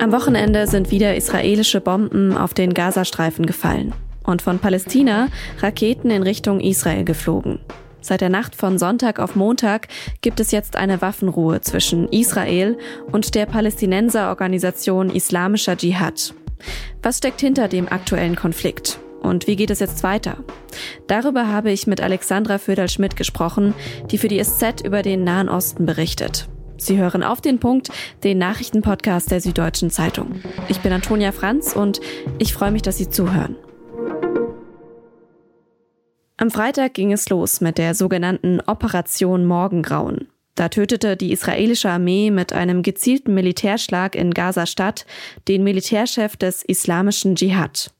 Am Wochenende sind wieder israelische Bomben auf den Gazastreifen gefallen und von Palästina Raketen in Richtung Israel geflogen. Seit der Nacht von Sonntag auf Montag gibt es jetzt eine Waffenruhe zwischen Israel und der Palästinenserorganisation Islamischer Dschihad. Was steckt hinter dem aktuellen Konflikt? Und wie geht es jetzt weiter? Darüber habe ich mit Alexandra Föderl-Schmidt gesprochen, die für die SZ über den Nahen Osten berichtet. Sie hören auf den Punkt, den Nachrichtenpodcast der Süddeutschen Zeitung. Ich bin Antonia Franz und ich freue mich, dass Sie zuhören. Am Freitag ging es los mit der sogenannten Operation Morgengrauen. Da tötete die israelische Armee mit einem gezielten Militärschlag in Gaza-Stadt den Militärchef des islamischen Dschihad.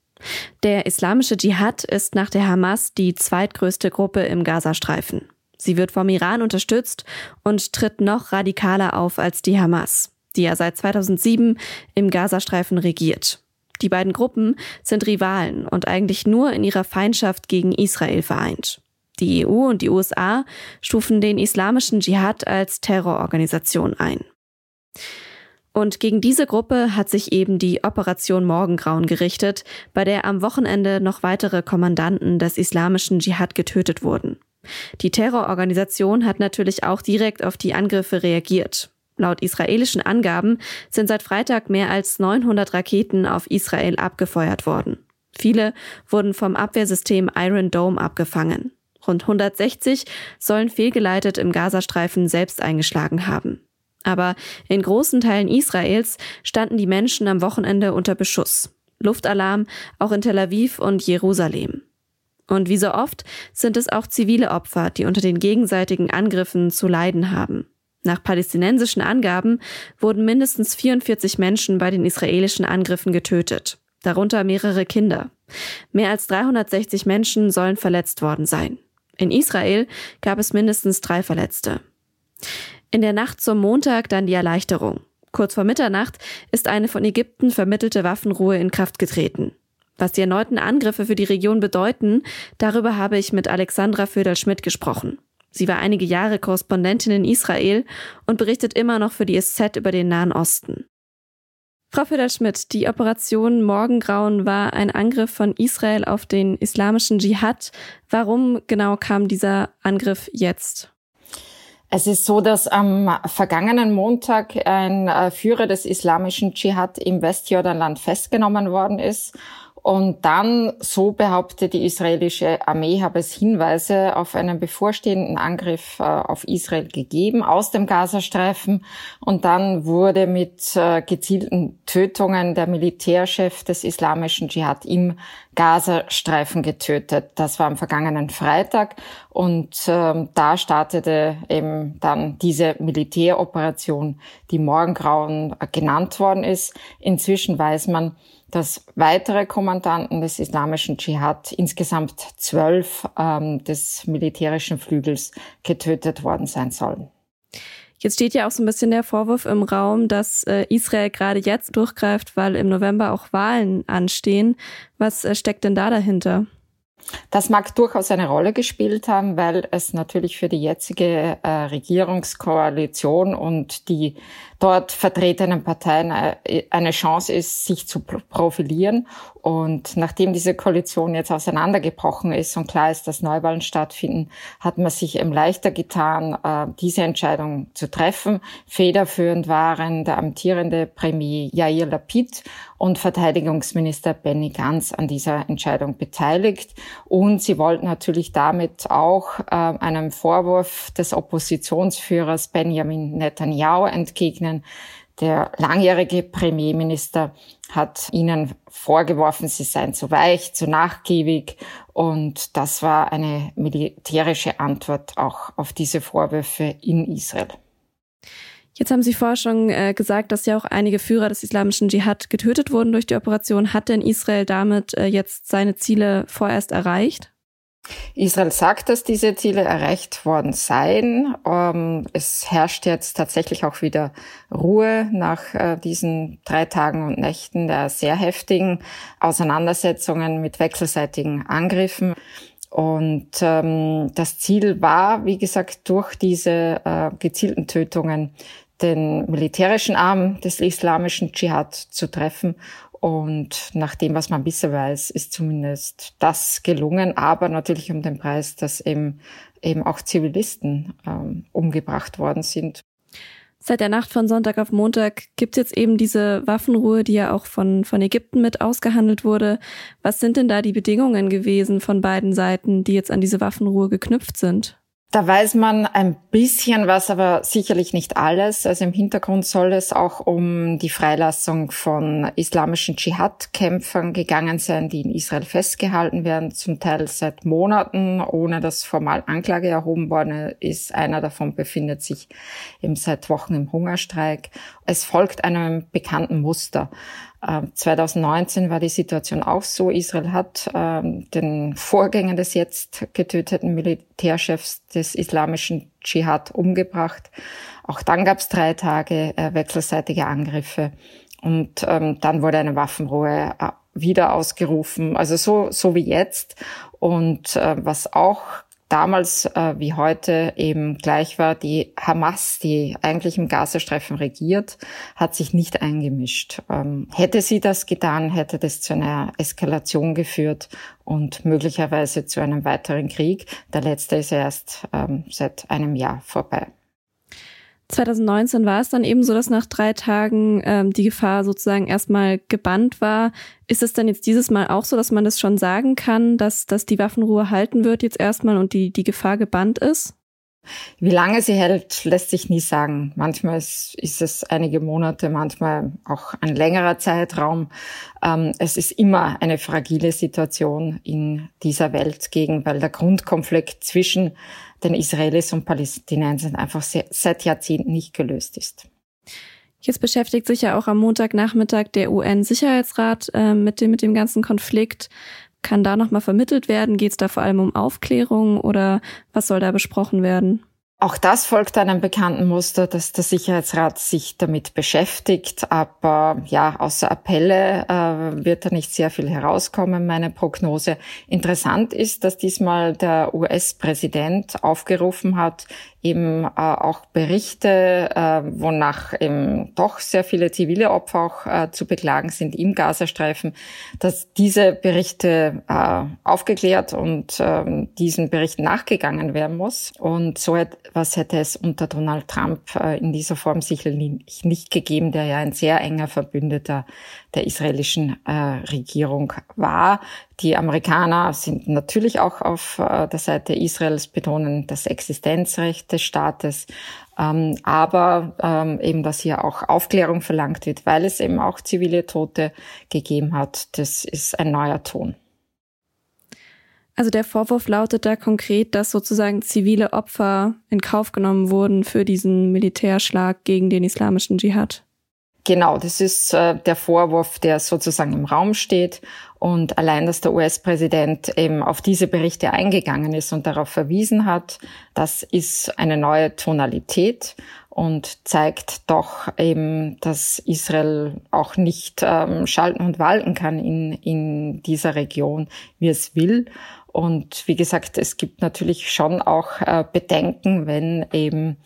Der islamische Dschihad ist nach der Hamas die zweitgrößte Gruppe im Gazastreifen. Sie wird vom Iran unterstützt und tritt noch radikaler auf als die Hamas, die ja seit 2007 im Gazastreifen regiert. Die beiden Gruppen sind Rivalen und eigentlich nur in ihrer Feindschaft gegen Israel vereint. Die EU und die USA stufen den islamischen Dschihad als Terrororganisation ein. Und gegen diese Gruppe hat sich eben die Operation Morgengrauen gerichtet, bei der am Wochenende noch weitere Kommandanten des islamischen Dschihad getötet wurden. Die Terrororganisation hat natürlich auch direkt auf die Angriffe reagiert. Laut israelischen Angaben sind seit Freitag mehr als 900 Raketen auf Israel abgefeuert worden. Viele wurden vom Abwehrsystem Iron Dome abgefangen. Rund 160 sollen fehlgeleitet im Gazastreifen selbst eingeschlagen haben. Aber in großen Teilen Israels standen die Menschen am Wochenende unter Beschuss. Luftalarm auch in Tel Aviv und Jerusalem. Und wie so oft sind es auch zivile Opfer, die unter den gegenseitigen Angriffen zu leiden haben. Nach palästinensischen Angaben wurden mindestens 44 Menschen bei den israelischen Angriffen getötet, darunter mehrere Kinder. Mehr als 360 Menschen sollen verletzt worden sein. In Israel gab es mindestens drei Verletzte. In der Nacht zum Montag dann die Erleichterung. Kurz vor Mitternacht ist eine von Ägypten vermittelte Waffenruhe in Kraft getreten. Was die erneuten Angriffe für die Region bedeuten, darüber habe ich mit Alexandra Föderl-Schmidt gesprochen. Sie war einige Jahre Korrespondentin in Israel und berichtet immer noch für die SZ über den Nahen Osten. Frau Föderl-Schmidt, die Operation Morgengrauen war ein Angriff von Israel auf den islamischen Dschihad. Warum genau kam dieser Angriff jetzt? Es ist so, dass am vergangenen Montag ein äh, Führer des islamischen Dschihad im Westjordanland festgenommen worden ist und dann, so behauptet die israelische Armee, habe es Hinweise auf einen bevorstehenden Angriff äh, auf Israel gegeben aus dem Gazastreifen. Und dann wurde mit äh, gezielten Tötungen der Militärchef des islamischen Dschihad im Gazastreifen getötet. Das war am vergangenen Freitag. Und ähm, da startete eben dann diese Militäroperation, die Morgengrauen äh, genannt worden ist. Inzwischen weiß man, dass weitere Kommandanten des islamischen Dschihad, insgesamt zwölf ähm, des militärischen Flügels, getötet worden sein sollen. Jetzt steht ja auch so ein bisschen der Vorwurf im Raum, dass äh, Israel gerade jetzt durchgreift, weil im November auch Wahlen anstehen. Was äh, steckt denn da dahinter? Das mag durchaus eine Rolle gespielt haben, weil es natürlich für die jetzige äh, Regierungskoalition und die dort vertretenen Parteien äh, eine Chance ist, sich zu profilieren. Und nachdem diese Koalition jetzt auseinandergebrochen ist und klar ist, dass Neuwahlen stattfinden, hat man sich eben leichter getan, äh, diese Entscheidung zu treffen. Federführend waren der amtierende Premier Yair Lapid und Verteidigungsminister Benny Gantz an dieser Entscheidung beteiligt. Und sie wollten natürlich damit auch äh, einem Vorwurf des Oppositionsführers Benjamin Netanyahu entgegnen. Der langjährige Premierminister hat ihnen vorgeworfen, sie seien zu weich, zu nachgiebig. Und das war eine militärische Antwort auch auf diese Vorwürfe in Israel. Jetzt haben Sie vorher schon äh, gesagt, dass ja auch einige Führer des islamischen Dschihad getötet wurden durch die Operation. Hat denn Israel damit äh, jetzt seine Ziele vorerst erreicht? Israel sagt, dass diese Ziele erreicht worden seien. Ähm, es herrscht jetzt tatsächlich auch wieder Ruhe nach äh, diesen drei Tagen und Nächten der sehr heftigen Auseinandersetzungen mit wechselseitigen Angriffen. Und ähm, das Ziel war, wie gesagt, durch diese äh, gezielten Tötungen den militärischen Arm des islamischen Dschihad zu treffen. Und nach dem, was man bisher weiß, ist zumindest das gelungen, aber natürlich um den Preis, dass eben, eben auch Zivilisten ähm, umgebracht worden sind. Seit der Nacht von Sonntag auf Montag gibt es jetzt eben diese Waffenruhe, die ja auch von, von Ägypten mit ausgehandelt wurde. Was sind denn da die Bedingungen gewesen von beiden Seiten, die jetzt an diese Waffenruhe geknüpft sind? Da weiß man ein bisschen was, aber sicherlich nicht alles. Also im Hintergrund soll es auch um die Freilassung von islamischen Dschihad-Kämpfern gegangen sein, die in Israel festgehalten werden, zum Teil seit Monaten, ohne dass formal Anklage erhoben worden ist. Einer davon befindet sich eben seit Wochen im Hungerstreik. Es folgt einem bekannten Muster. 2019 ähm, war die Situation auch so. Israel hat ähm, den Vorgänger des jetzt getöteten Militärchefs des islamischen Dschihad umgebracht. Auch dann gab es drei Tage äh, wechselseitige Angriffe. Und ähm, dann wurde eine Waffenruhe äh, wieder ausgerufen. Also so, so wie jetzt. Und äh, was auch damals äh, wie heute eben gleich war, die Hamas, die eigentlich im Gazastreifen regiert, hat sich nicht eingemischt. Ähm, hätte sie das getan, hätte das zu einer Eskalation geführt und möglicherweise zu einem weiteren Krieg. Der letzte ist erst ähm, seit einem Jahr vorbei. 2019 war es dann eben so, dass nach drei Tagen ähm, die Gefahr sozusagen erstmal gebannt war. Ist es dann jetzt dieses Mal auch so, dass man das schon sagen kann, dass, dass die Waffenruhe halten wird jetzt erstmal und die, die Gefahr gebannt ist? Wie lange sie hält, lässt sich nie sagen. Manchmal ist, ist es einige Monate, manchmal auch ein längerer Zeitraum. Ähm, es ist immer eine fragile Situation in dieser Welt gegen, weil der Grundkonflikt zwischen den Israelis und Palästinensern einfach sehr, seit Jahrzehnten nicht gelöst ist. Jetzt beschäftigt sich ja auch am Montagnachmittag der UN-Sicherheitsrat äh, mit, dem, mit dem ganzen Konflikt. Kann da nochmal vermittelt werden? Geht es da vor allem um Aufklärung oder was soll da besprochen werden? Auch das folgt einem bekannten Muster, dass der Sicherheitsrat sich damit beschäftigt. Aber ja, außer Appelle äh, wird da nicht sehr viel herauskommen, meine Prognose. Interessant ist, dass diesmal der US-Präsident aufgerufen hat, eben äh, auch Berichte, äh, wonach eben doch sehr viele zivile Opfer auch äh, zu beklagen sind im Gazastreifen, dass diese Berichte äh, aufgeklärt und äh, diesen Berichten nachgegangen werden muss. Und so etwas hätte es unter Donald Trump äh, in dieser Form sicherlich nicht gegeben, der ja ein sehr enger Verbündeter der israelischen äh, Regierung war. Die Amerikaner sind natürlich auch auf äh, der Seite Israels, betonen das Existenzrecht des Staates, ähm, aber ähm, eben, dass hier auch Aufklärung verlangt wird, weil es eben auch zivile Tote gegeben hat, das ist ein neuer Ton. Also der Vorwurf lautet da konkret, dass sozusagen zivile Opfer in Kauf genommen wurden für diesen Militärschlag gegen den islamischen Dschihad. Genau, das ist äh, der Vorwurf, der sozusagen im Raum steht. Und allein, dass der US-Präsident eben auf diese Berichte eingegangen ist und darauf verwiesen hat, das ist eine neue Tonalität und zeigt doch eben, dass Israel auch nicht ähm, schalten und walten kann in, in dieser Region, wie es will. Und wie gesagt, es gibt natürlich schon auch äh, Bedenken, wenn eben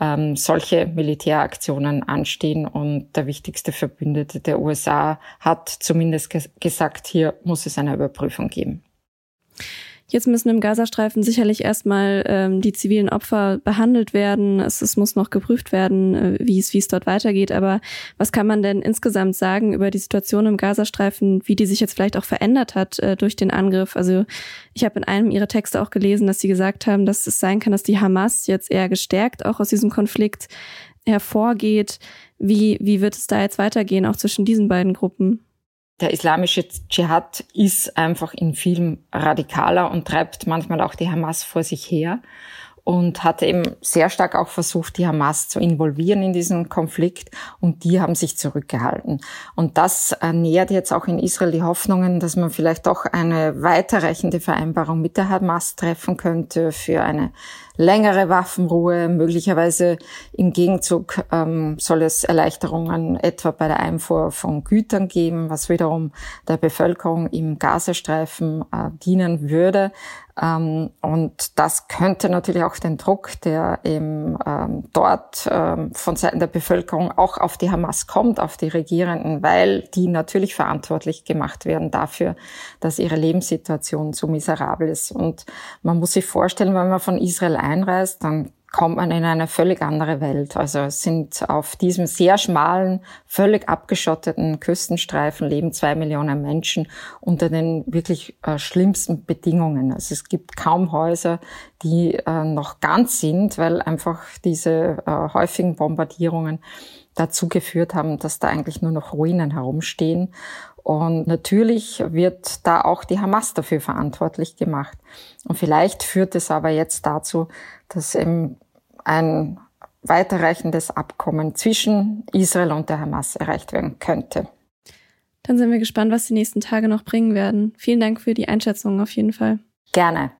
ähm, solche Militäraktionen anstehen. Und der wichtigste Verbündete der USA hat zumindest ges gesagt, hier muss es eine Überprüfung geben. Jetzt müssen im Gazastreifen sicherlich erstmal ähm, die zivilen Opfer behandelt werden. Es, es muss noch geprüft werden, äh, wie es wie es dort weitergeht. Aber was kann man denn insgesamt sagen über die Situation im Gazastreifen, wie die sich jetzt vielleicht auch verändert hat äh, durch den Angriff? Also ich habe in einem ihrer Texte auch gelesen, dass sie gesagt haben, dass es sein kann, dass die Hamas jetzt eher gestärkt auch aus diesem Konflikt hervorgeht. Wie, wie wird es da jetzt weitergehen, auch zwischen diesen beiden Gruppen? Der islamische Dschihad ist einfach in vielem radikaler und treibt manchmal auch die Hamas vor sich her und hat eben sehr stark auch versucht, die Hamas zu involvieren in diesen Konflikt und die haben sich zurückgehalten. Und das ernährt jetzt auch in Israel die Hoffnungen, dass man vielleicht doch eine weiterreichende Vereinbarung mit der Hamas treffen könnte für eine längere Waffenruhe. Möglicherweise im Gegenzug ähm, soll es Erleichterungen etwa bei der Einfuhr von Gütern geben, was wiederum der Bevölkerung im Gazastreifen äh, dienen würde. Ähm, und das könnte natürlich auch den Druck, der eben ähm, dort ähm, von Seiten der Bevölkerung auch auf die Hamas kommt, auf die Regierenden, weil die natürlich verantwortlich gemacht werden dafür, dass ihre Lebenssituation so miserabel ist. Und man muss sich vorstellen, wenn man von Israel einreist, dann kommt man in eine völlig andere Welt. Also sind auf diesem sehr schmalen, völlig abgeschotteten Küstenstreifen leben zwei Millionen Menschen unter den wirklich äh, schlimmsten Bedingungen. Also es gibt kaum Häuser, die äh, noch ganz sind, weil einfach diese äh, häufigen Bombardierungen dazu geführt haben, dass da eigentlich nur noch Ruinen herumstehen. Und natürlich wird da auch die Hamas dafür verantwortlich gemacht. Und vielleicht führt es aber jetzt dazu, dass eben ein weiterreichendes Abkommen zwischen Israel und der Hamas erreicht werden könnte. Dann sind wir gespannt, was die nächsten Tage noch bringen werden. Vielen Dank für die Einschätzung auf jeden Fall. Gerne.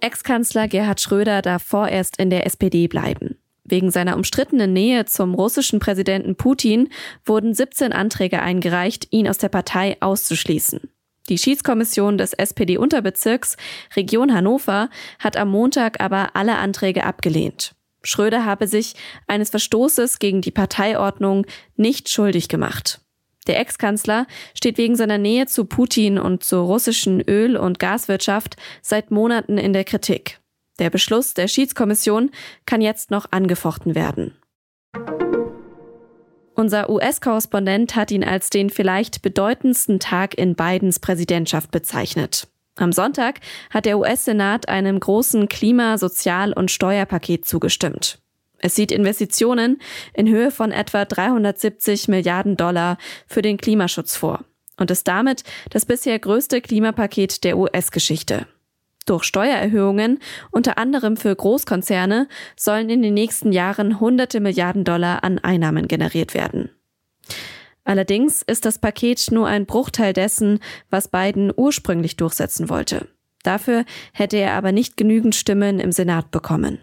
Ex-Kanzler Gerhard Schröder darf vorerst in der SPD bleiben. Wegen seiner umstrittenen Nähe zum russischen Präsidenten Putin wurden 17 Anträge eingereicht, ihn aus der Partei auszuschließen. Die Schiedskommission des SPD-Unterbezirks Region Hannover hat am Montag aber alle Anträge abgelehnt. Schröder habe sich eines Verstoßes gegen die Parteiordnung nicht schuldig gemacht. Der Ex-Kanzler steht wegen seiner Nähe zu Putin und zur russischen Öl- und Gaswirtschaft seit Monaten in der Kritik. Der Beschluss der Schiedskommission kann jetzt noch angefochten werden. Unser US-Korrespondent hat ihn als den vielleicht bedeutendsten Tag in Bidens Präsidentschaft bezeichnet. Am Sonntag hat der US-Senat einem großen Klima-, Sozial- und Steuerpaket zugestimmt. Es sieht Investitionen in Höhe von etwa 370 Milliarden Dollar für den Klimaschutz vor und ist damit das bisher größte Klimapaket der US-Geschichte. Durch Steuererhöhungen, unter anderem für Großkonzerne, sollen in den nächsten Jahren hunderte Milliarden Dollar an Einnahmen generiert werden. Allerdings ist das Paket nur ein Bruchteil dessen, was Biden ursprünglich durchsetzen wollte. Dafür hätte er aber nicht genügend Stimmen im Senat bekommen.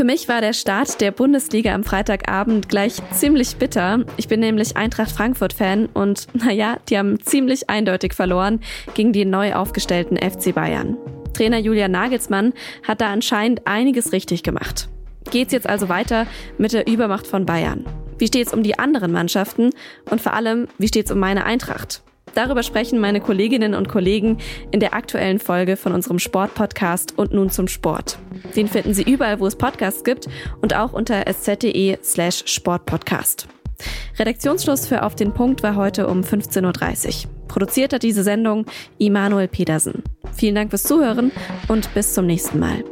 Für mich war der Start der Bundesliga am Freitagabend gleich ziemlich bitter. Ich bin nämlich Eintracht Frankfurt-Fan und naja, die haben ziemlich eindeutig verloren gegen die neu aufgestellten FC Bayern. Trainer Julian Nagelsmann hat da anscheinend einiges richtig gemacht. Geht's jetzt also weiter mit der Übermacht von Bayern? Wie steht's um die anderen Mannschaften? Und vor allem, wie steht's um meine Eintracht? Darüber sprechen meine Kolleginnen und Kollegen in der aktuellen Folge von unserem Sportpodcast und nun zum Sport. Den finden Sie überall, wo es Podcasts gibt und auch unter sz.de slash Sportpodcast. Redaktionsschluss für Auf den Punkt war heute um 15.30 Uhr. Produziert hat diese Sendung Immanuel Pedersen. Vielen Dank fürs Zuhören und bis zum nächsten Mal.